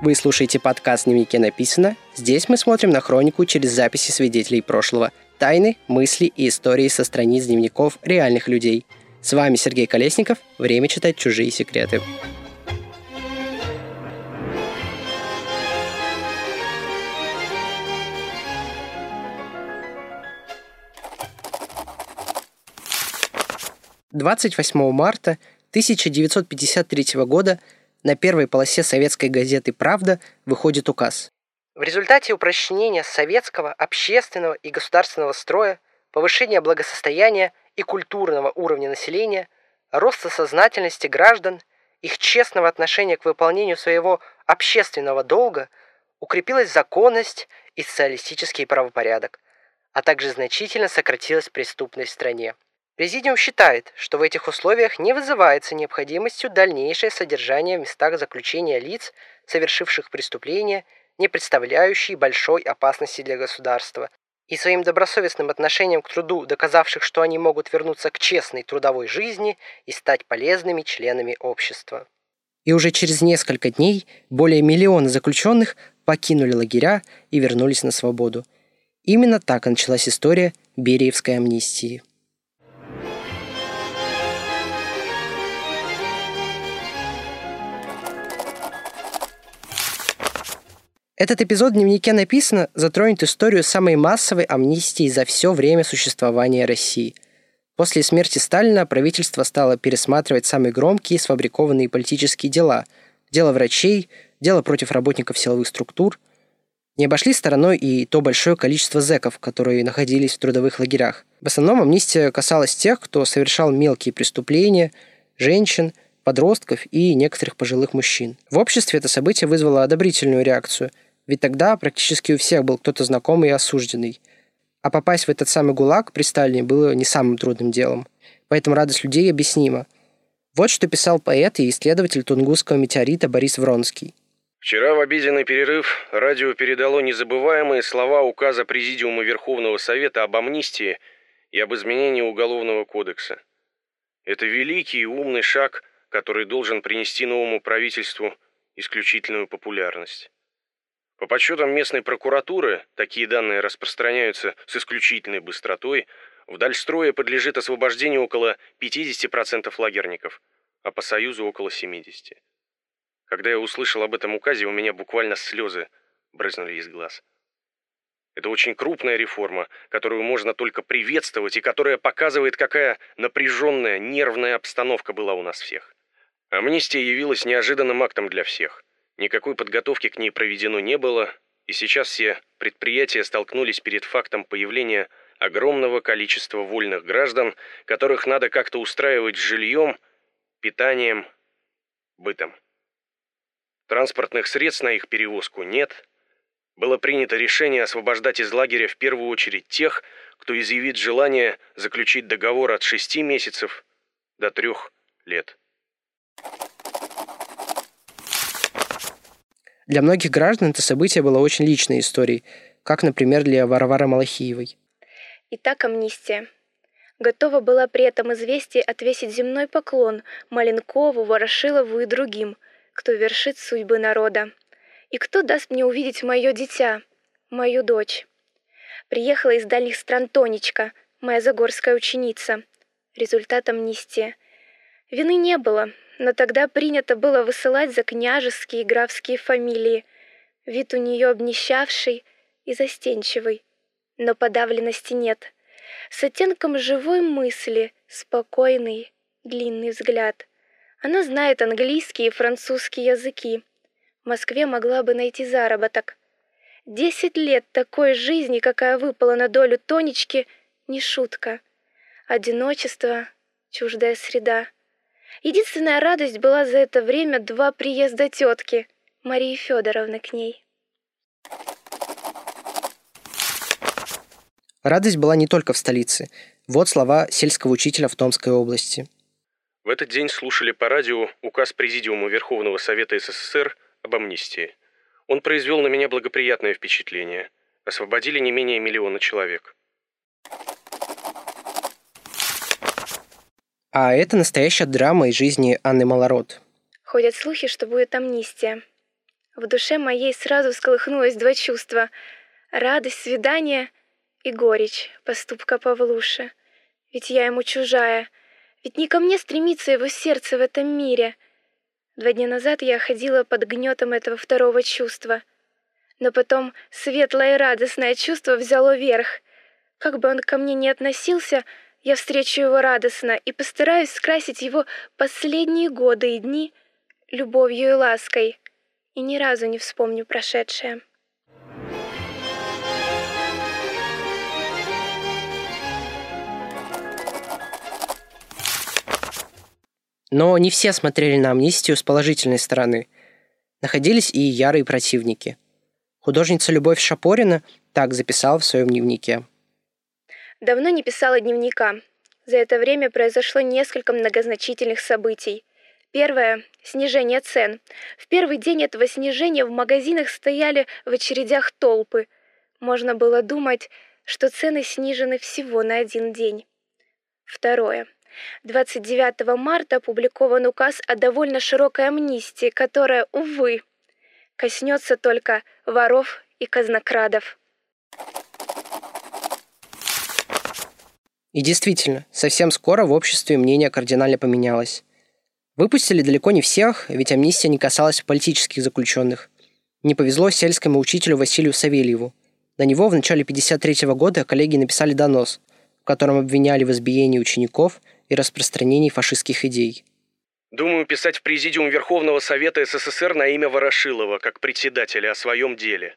Вы слушаете подкаст «Дневнике написано». Здесь мы смотрим на хронику через записи свидетелей прошлого, тайны, мысли и истории со страниц дневников реальных людей. С вами Сергей Колесников. Время читать чужие секреты. Двадцать восьмого марта 1953 года на первой полосе советской газеты «Правда» выходит указ. В результате упрочнения советского, общественного и государственного строя, повышения благосостояния и культурного уровня населения, роста сознательности граждан, их честного отношения к выполнению своего общественного долга, укрепилась законность и социалистический правопорядок, а также значительно сократилась преступность в стране. Президиум считает, что в этих условиях не вызывается необходимостью дальнейшее содержание в местах заключения лиц, совершивших преступления, не представляющие большой опасности для государства, и своим добросовестным отношением к труду, доказавших, что они могут вернуться к честной трудовой жизни и стать полезными членами общества. И уже через несколько дней более миллиона заключенных покинули лагеря и вернулись на свободу. Именно так началась история Бериевской амнистии. Этот эпизод в дневнике написано затронет историю самой массовой амнистии за все время существования России. После смерти Сталина правительство стало пересматривать самые громкие сфабрикованные политические дела. Дело врачей, дело против работников силовых структур. Не обошли стороной и то большое количество зэков, которые находились в трудовых лагерях. В основном амнистия касалась тех, кто совершал мелкие преступления, женщин, подростков и некоторых пожилых мужчин. В обществе это событие вызвало одобрительную реакцию – ведь тогда практически у всех был кто-то знакомый и осужденный. А попасть в этот самый ГУЛАГ при Сталине было не самым трудным делом. Поэтому радость людей объяснима. Вот что писал поэт и исследователь Тунгусского метеорита Борис Вронский. Вчера в обеденный перерыв радио передало незабываемые слова указа Президиума Верховного Совета об амнистии и об изменении Уголовного кодекса. Это великий и умный шаг, который должен принести новому правительству исключительную популярность. По подсчетам местной прокуратуры, такие данные распространяются с исключительной быстротой, в Дальстрое подлежит освобождению около 50% лагерников, а по Союзу около 70%. Когда я услышал об этом указе, у меня буквально слезы брызнули из глаз. Это очень крупная реформа, которую можно только приветствовать и которая показывает, какая напряженная, нервная обстановка была у нас всех. Амнистия явилась неожиданным актом для всех. Никакой подготовки к ней проведено не было, и сейчас все предприятия столкнулись перед фактом появления огромного количества вольных граждан, которых надо как-то устраивать с жильем, питанием, бытом. Транспортных средств на их перевозку нет. Было принято решение освобождать из лагеря в первую очередь тех, кто изъявит желание заключить договор от 6 месяцев до 3 лет. Для многих граждан это событие было очень личной историей, как, например, для Варвары Малахиевой. Итак, амнистия. Готова была при этом известие отвесить земной поклон Маленкову, Ворошилову и другим, кто вершит судьбы народа. И кто даст мне увидеть мое дитя, мою дочь. Приехала из дальних стран Тонечка, моя загорская ученица. Результат амнистии. Вины не было, но тогда принято было высылать за княжеские и графские фамилии. Вид у нее обнищавший и застенчивый, но подавленности нет. С оттенком живой мысли, спокойный, длинный взгляд. Она знает английский и французский языки. В Москве могла бы найти заработок. Десять лет такой жизни, какая выпала на долю Тонечки, не шутка. Одиночество, чуждая среда — Единственная радость была за это время два приезда тетки, Марии Федоровны к ней. Радость была не только в столице. Вот слова сельского учителя в Томской области. В этот день слушали по радио указ Президиума Верховного Совета СССР об амнистии. Он произвел на меня благоприятное впечатление. Освободили не менее миллиона человек. А это настоящая драма из жизни Анны Малород. Ходят слухи, что будет амнистия. В душе моей сразу всколыхнулось два чувства — радость свидания и горечь поступка Павлуши. Ведь я ему чужая, ведь не ко мне стремится его сердце в этом мире. Два дня назад я ходила под гнетом этого второго чувства. Но потом светлое и радостное чувство взяло верх. Как бы он ко мне ни относился, я встречу его радостно и постараюсь скрасить его последние годы и дни любовью и лаской и ни разу не вспомню прошедшее. Но не все смотрели на амнистию с положительной стороны. Находились и ярые противники. Художница Любовь Шапорина так записала в своем дневнике. Давно не писала дневника. За это время произошло несколько многозначительных событий. Первое — снижение цен. В первый день этого снижения в магазинах стояли в очередях толпы. Можно было думать, что цены снижены всего на один день. Второе. 29 марта опубликован указ о довольно широкой амнистии, которая, увы, коснется только воров и казнокрадов. И действительно, совсем скоро в обществе мнение кардинально поменялось. Выпустили далеко не всех, ведь амнистия не касалась политических заключенных. Не повезло сельскому учителю Василию Савельеву. На него в начале 1953 года коллеги написали донос, в котором обвиняли в избиении учеников и распространении фашистских идей. Думаю писать в Президиум Верховного Совета СССР на имя Ворошилова, как председателя, о своем деле.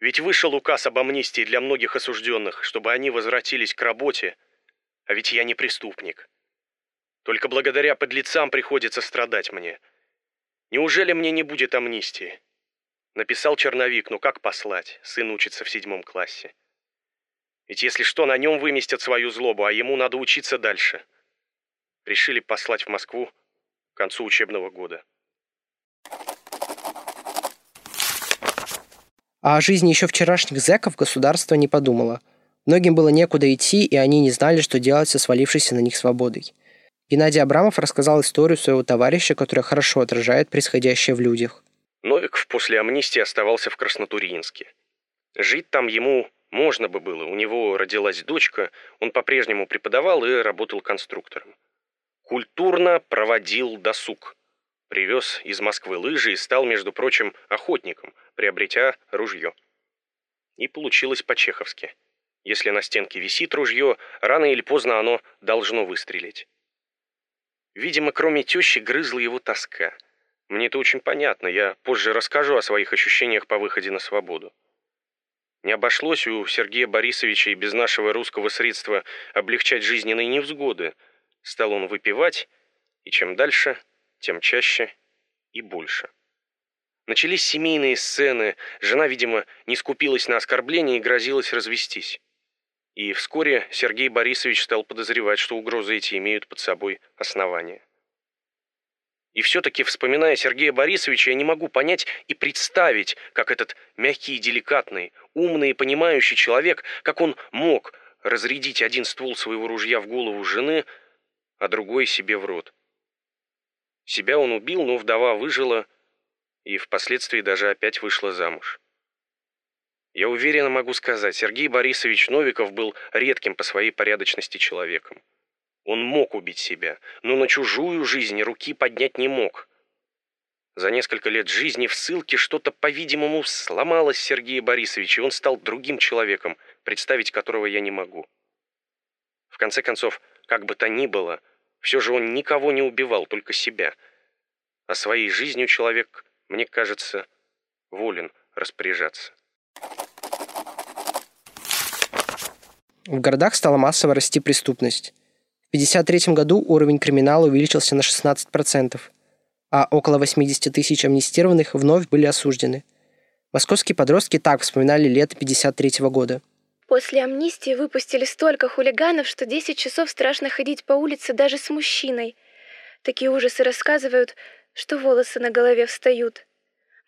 Ведь вышел указ об амнистии для многих осужденных, чтобы они возвратились к работе, а ведь я не преступник. Только благодаря подлецам приходится страдать мне. Неужели мне не будет амнистии? Написал черновик, ну как послать? Сын учится в седьмом классе. Ведь если что, на нем выместят свою злобу, а ему надо учиться дальше. Решили послать в Москву к концу учебного года. А о жизни еще вчерашних зэков государство не подумало. Многим было некуда идти, и они не знали, что делать со свалившейся на них свободой. Геннадий Абрамов рассказал историю своего товарища, которая хорошо отражает происходящее в людях. Новиков после амнистии оставался в Краснотурьинске. Жить там ему можно бы было. У него родилась дочка, он по-прежнему преподавал и работал конструктором. Культурно проводил досуг. Привез из Москвы лыжи и стал, между прочим, охотником, приобретя ружье. И получилось по-чеховски. Если на стенке висит ружье, рано или поздно оно должно выстрелить. Видимо, кроме тещи грызла его тоска. Мне это очень понятно, я позже расскажу о своих ощущениях по выходе на свободу. Не обошлось у Сергея Борисовича и без нашего русского средства облегчать жизненные невзгоды. Стал он выпивать, и чем дальше, тем чаще и больше. Начались семейные сцены, жена, видимо, не скупилась на оскорбления и грозилась развестись. И вскоре Сергей Борисович стал подозревать, что угрозы эти имеют под собой основания. И все-таки, вспоминая Сергея Борисовича, я не могу понять и представить, как этот мягкий и деликатный, умный и понимающий человек, как он мог разрядить один ствол своего ружья в голову жены, а другой себе в рот. Себя он убил, но вдова выжила и впоследствии даже опять вышла замуж. Я уверенно могу сказать, Сергей Борисович Новиков был редким по своей порядочности человеком. Он мог убить себя, но на чужую жизнь руки поднять не мог. За несколько лет жизни в ссылке что-то, по-видимому, сломалось Сергея Борисовича, и он стал другим человеком, представить которого я не могу. В конце концов, как бы то ни было, все же он никого не убивал, только себя. А своей жизнью человек, мне кажется, волен распоряжаться. В городах стала массово расти преступность. В 1953 году уровень криминала увеличился на 16%, а около 80 тысяч амнистированных вновь были осуждены. Московские подростки так вспоминали лето 1953 года. После амнистии выпустили столько хулиганов, что 10 часов страшно ходить по улице даже с мужчиной. Такие ужасы рассказывают, что волосы на голове встают.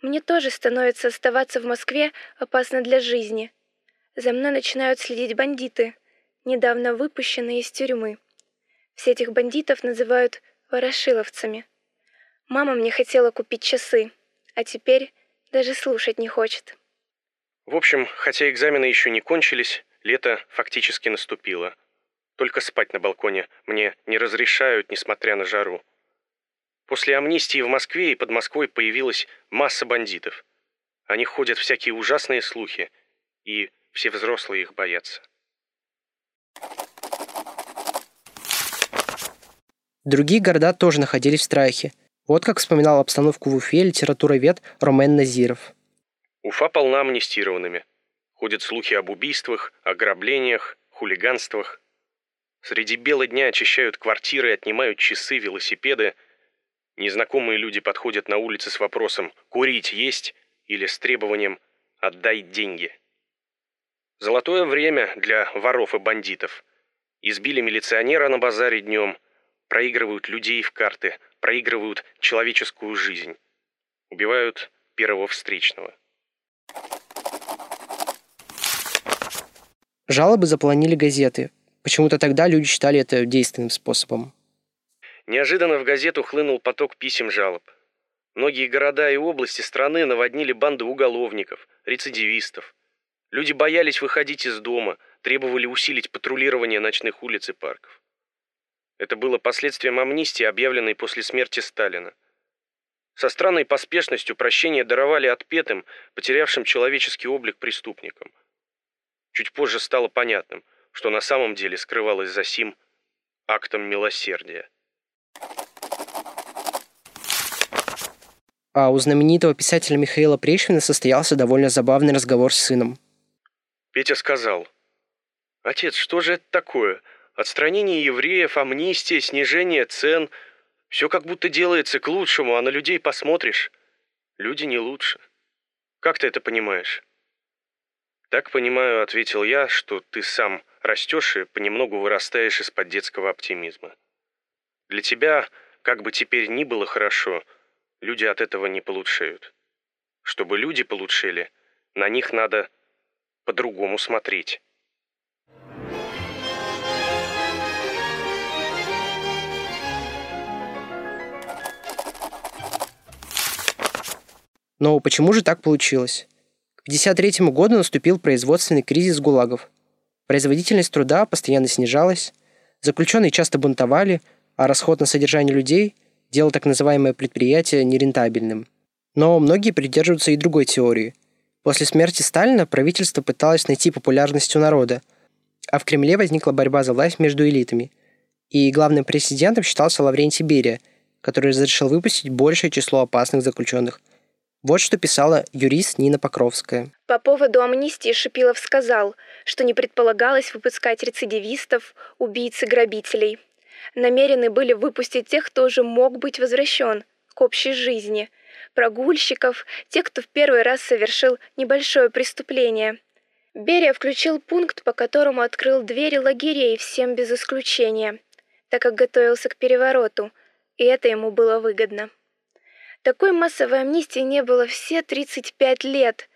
Мне тоже становится оставаться в Москве опасно для жизни. За мной начинают следить бандиты, недавно выпущенные из тюрьмы. Все этих бандитов называют ворошиловцами. Мама мне хотела купить часы, а теперь Даже слушать не хочет. В общем, хотя экзамены еще не кончились, лето фактически наступило. Только спать на балконе мне не разрешают, несмотря на жару. После амнистии в Москве и под Москвой появилась масса бандитов. О них ходят всякие ужасные слухи, и все взрослые их боятся. Другие города тоже находились в страхе. Вот как вспоминал обстановку в Уфе литературовед Ромен Назиров. Уфа полна амнистированными. Ходят слухи об убийствах, ограблениях, хулиганствах. Среди бела дня очищают квартиры, отнимают часы, велосипеды. Незнакомые люди подходят на улице с вопросом «Курить есть?» или с требованием «Отдай деньги». Золотое время для воров и бандитов. Избили милиционера на базаре днем, проигрывают людей в карты, проигрывают человеческую жизнь. Убивают первого встречного. Жалобы заполонили газеты. Почему-то тогда люди считали это действенным способом. Неожиданно в газету хлынул поток писем жалоб. Многие города и области страны наводнили банды уголовников, рецидивистов. Люди боялись выходить из дома, требовали усилить патрулирование ночных улиц и парков. Это было последствием амнистии, объявленной после смерти Сталина. Со странной поспешностью прощение даровали отпетым, потерявшим человеческий облик преступникам. Чуть позже стало понятным, что на самом деле скрывалось за сим актом милосердия. А у знаменитого писателя Михаила Пришвина состоялся довольно забавный разговор с сыном. Петя сказал, «Отец, что же это такое? Отстранение евреев, амнистия, снижение цен. Все как будто делается к лучшему, а на людей посмотришь. Люди не лучше. Как ты это понимаешь? Так понимаю, ответил я, что ты сам растешь и понемногу вырастаешь из-под детского оптимизма. Для тебя, как бы теперь ни было хорошо, люди от этого не получают. Чтобы люди получили, на них надо по-другому смотреть. Но почему же так получилось? К 1953 году наступил производственный кризис ГУЛАГов. Производительность труда постоянно снижалась, заключенные часто бунтовали, а расход на содержание людей делал так называемое предприятие нерентабельным. Но многие придерживаются и другой теории. После смерти Сталина правительство пыталось найти популярность у народа, а в Кремле возникла борьба за власть между элитами. И главным президентом считался Лаврентий Берия, который разрешил выпустить большее число опасных заключенных – вот что писала юрист Нина Покровская. По поводу амнистии Шипилов сказал, что не предполагалось выпускать рецидивистов, убийц и грабителей. Намерены были выпустить тех, кто уже мог быть возвращен к общей жизни, прогульщиков, тех, кто в первый раз совершил небольшое преступление. Берия включил пункт, по которому открыл двери лагерей всем без исключения, так как готовился к перевороту, и это ему было выгодно. Такой массовой амнистии не было все 35 лет.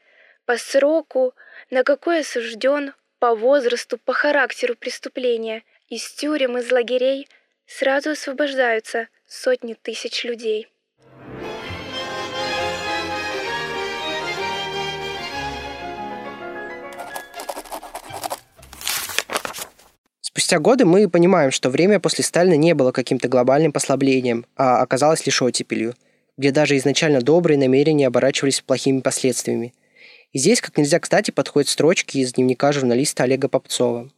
По сроку, на какой осужден, по возрасту, по характеру преступления. Из тюрем, из лагерей сразу освобождаются сотни тысяч людей. Спустя годы мы понимаем, что время после Сталина не было каким-то глобальным послаблением, а оказалось лишь оттепелью – где даже изначально добрые намерения оборачивались плохими последствиями. И здесь, как нельзя кстати, подходят строчки из дневника журналиста Олега Попцова.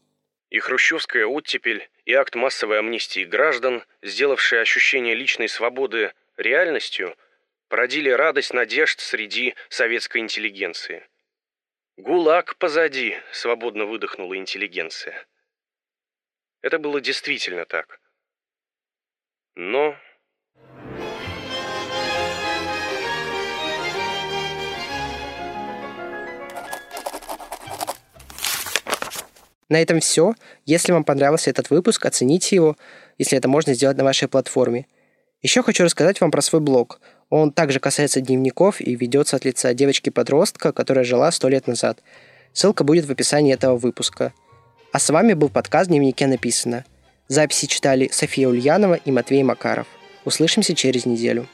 И хрущевская оттепель, и акт массовой амнистии граждан, сделавшие ощущение личной свободы реальностью, породили радость надежд среди советской интеллигенции. «ГУЛАГ позади», — свободно выдохнула интеллигенция. Это было действительно так. Но На этом все. Если вам понравился этот выпуск, оцените его, если это можно сделать на вашей платформе. Еще хочу рассказать вам про свой блог. Он также касается дневников и ведется от лица девочки-подростка, которая жила сто лет назад. Ссылка будет в описании этого выпуска. А с вами был подкаст «Дневнике написано». Записи читали София Ульянова и Матвей Макаров. Услышимся через неделю.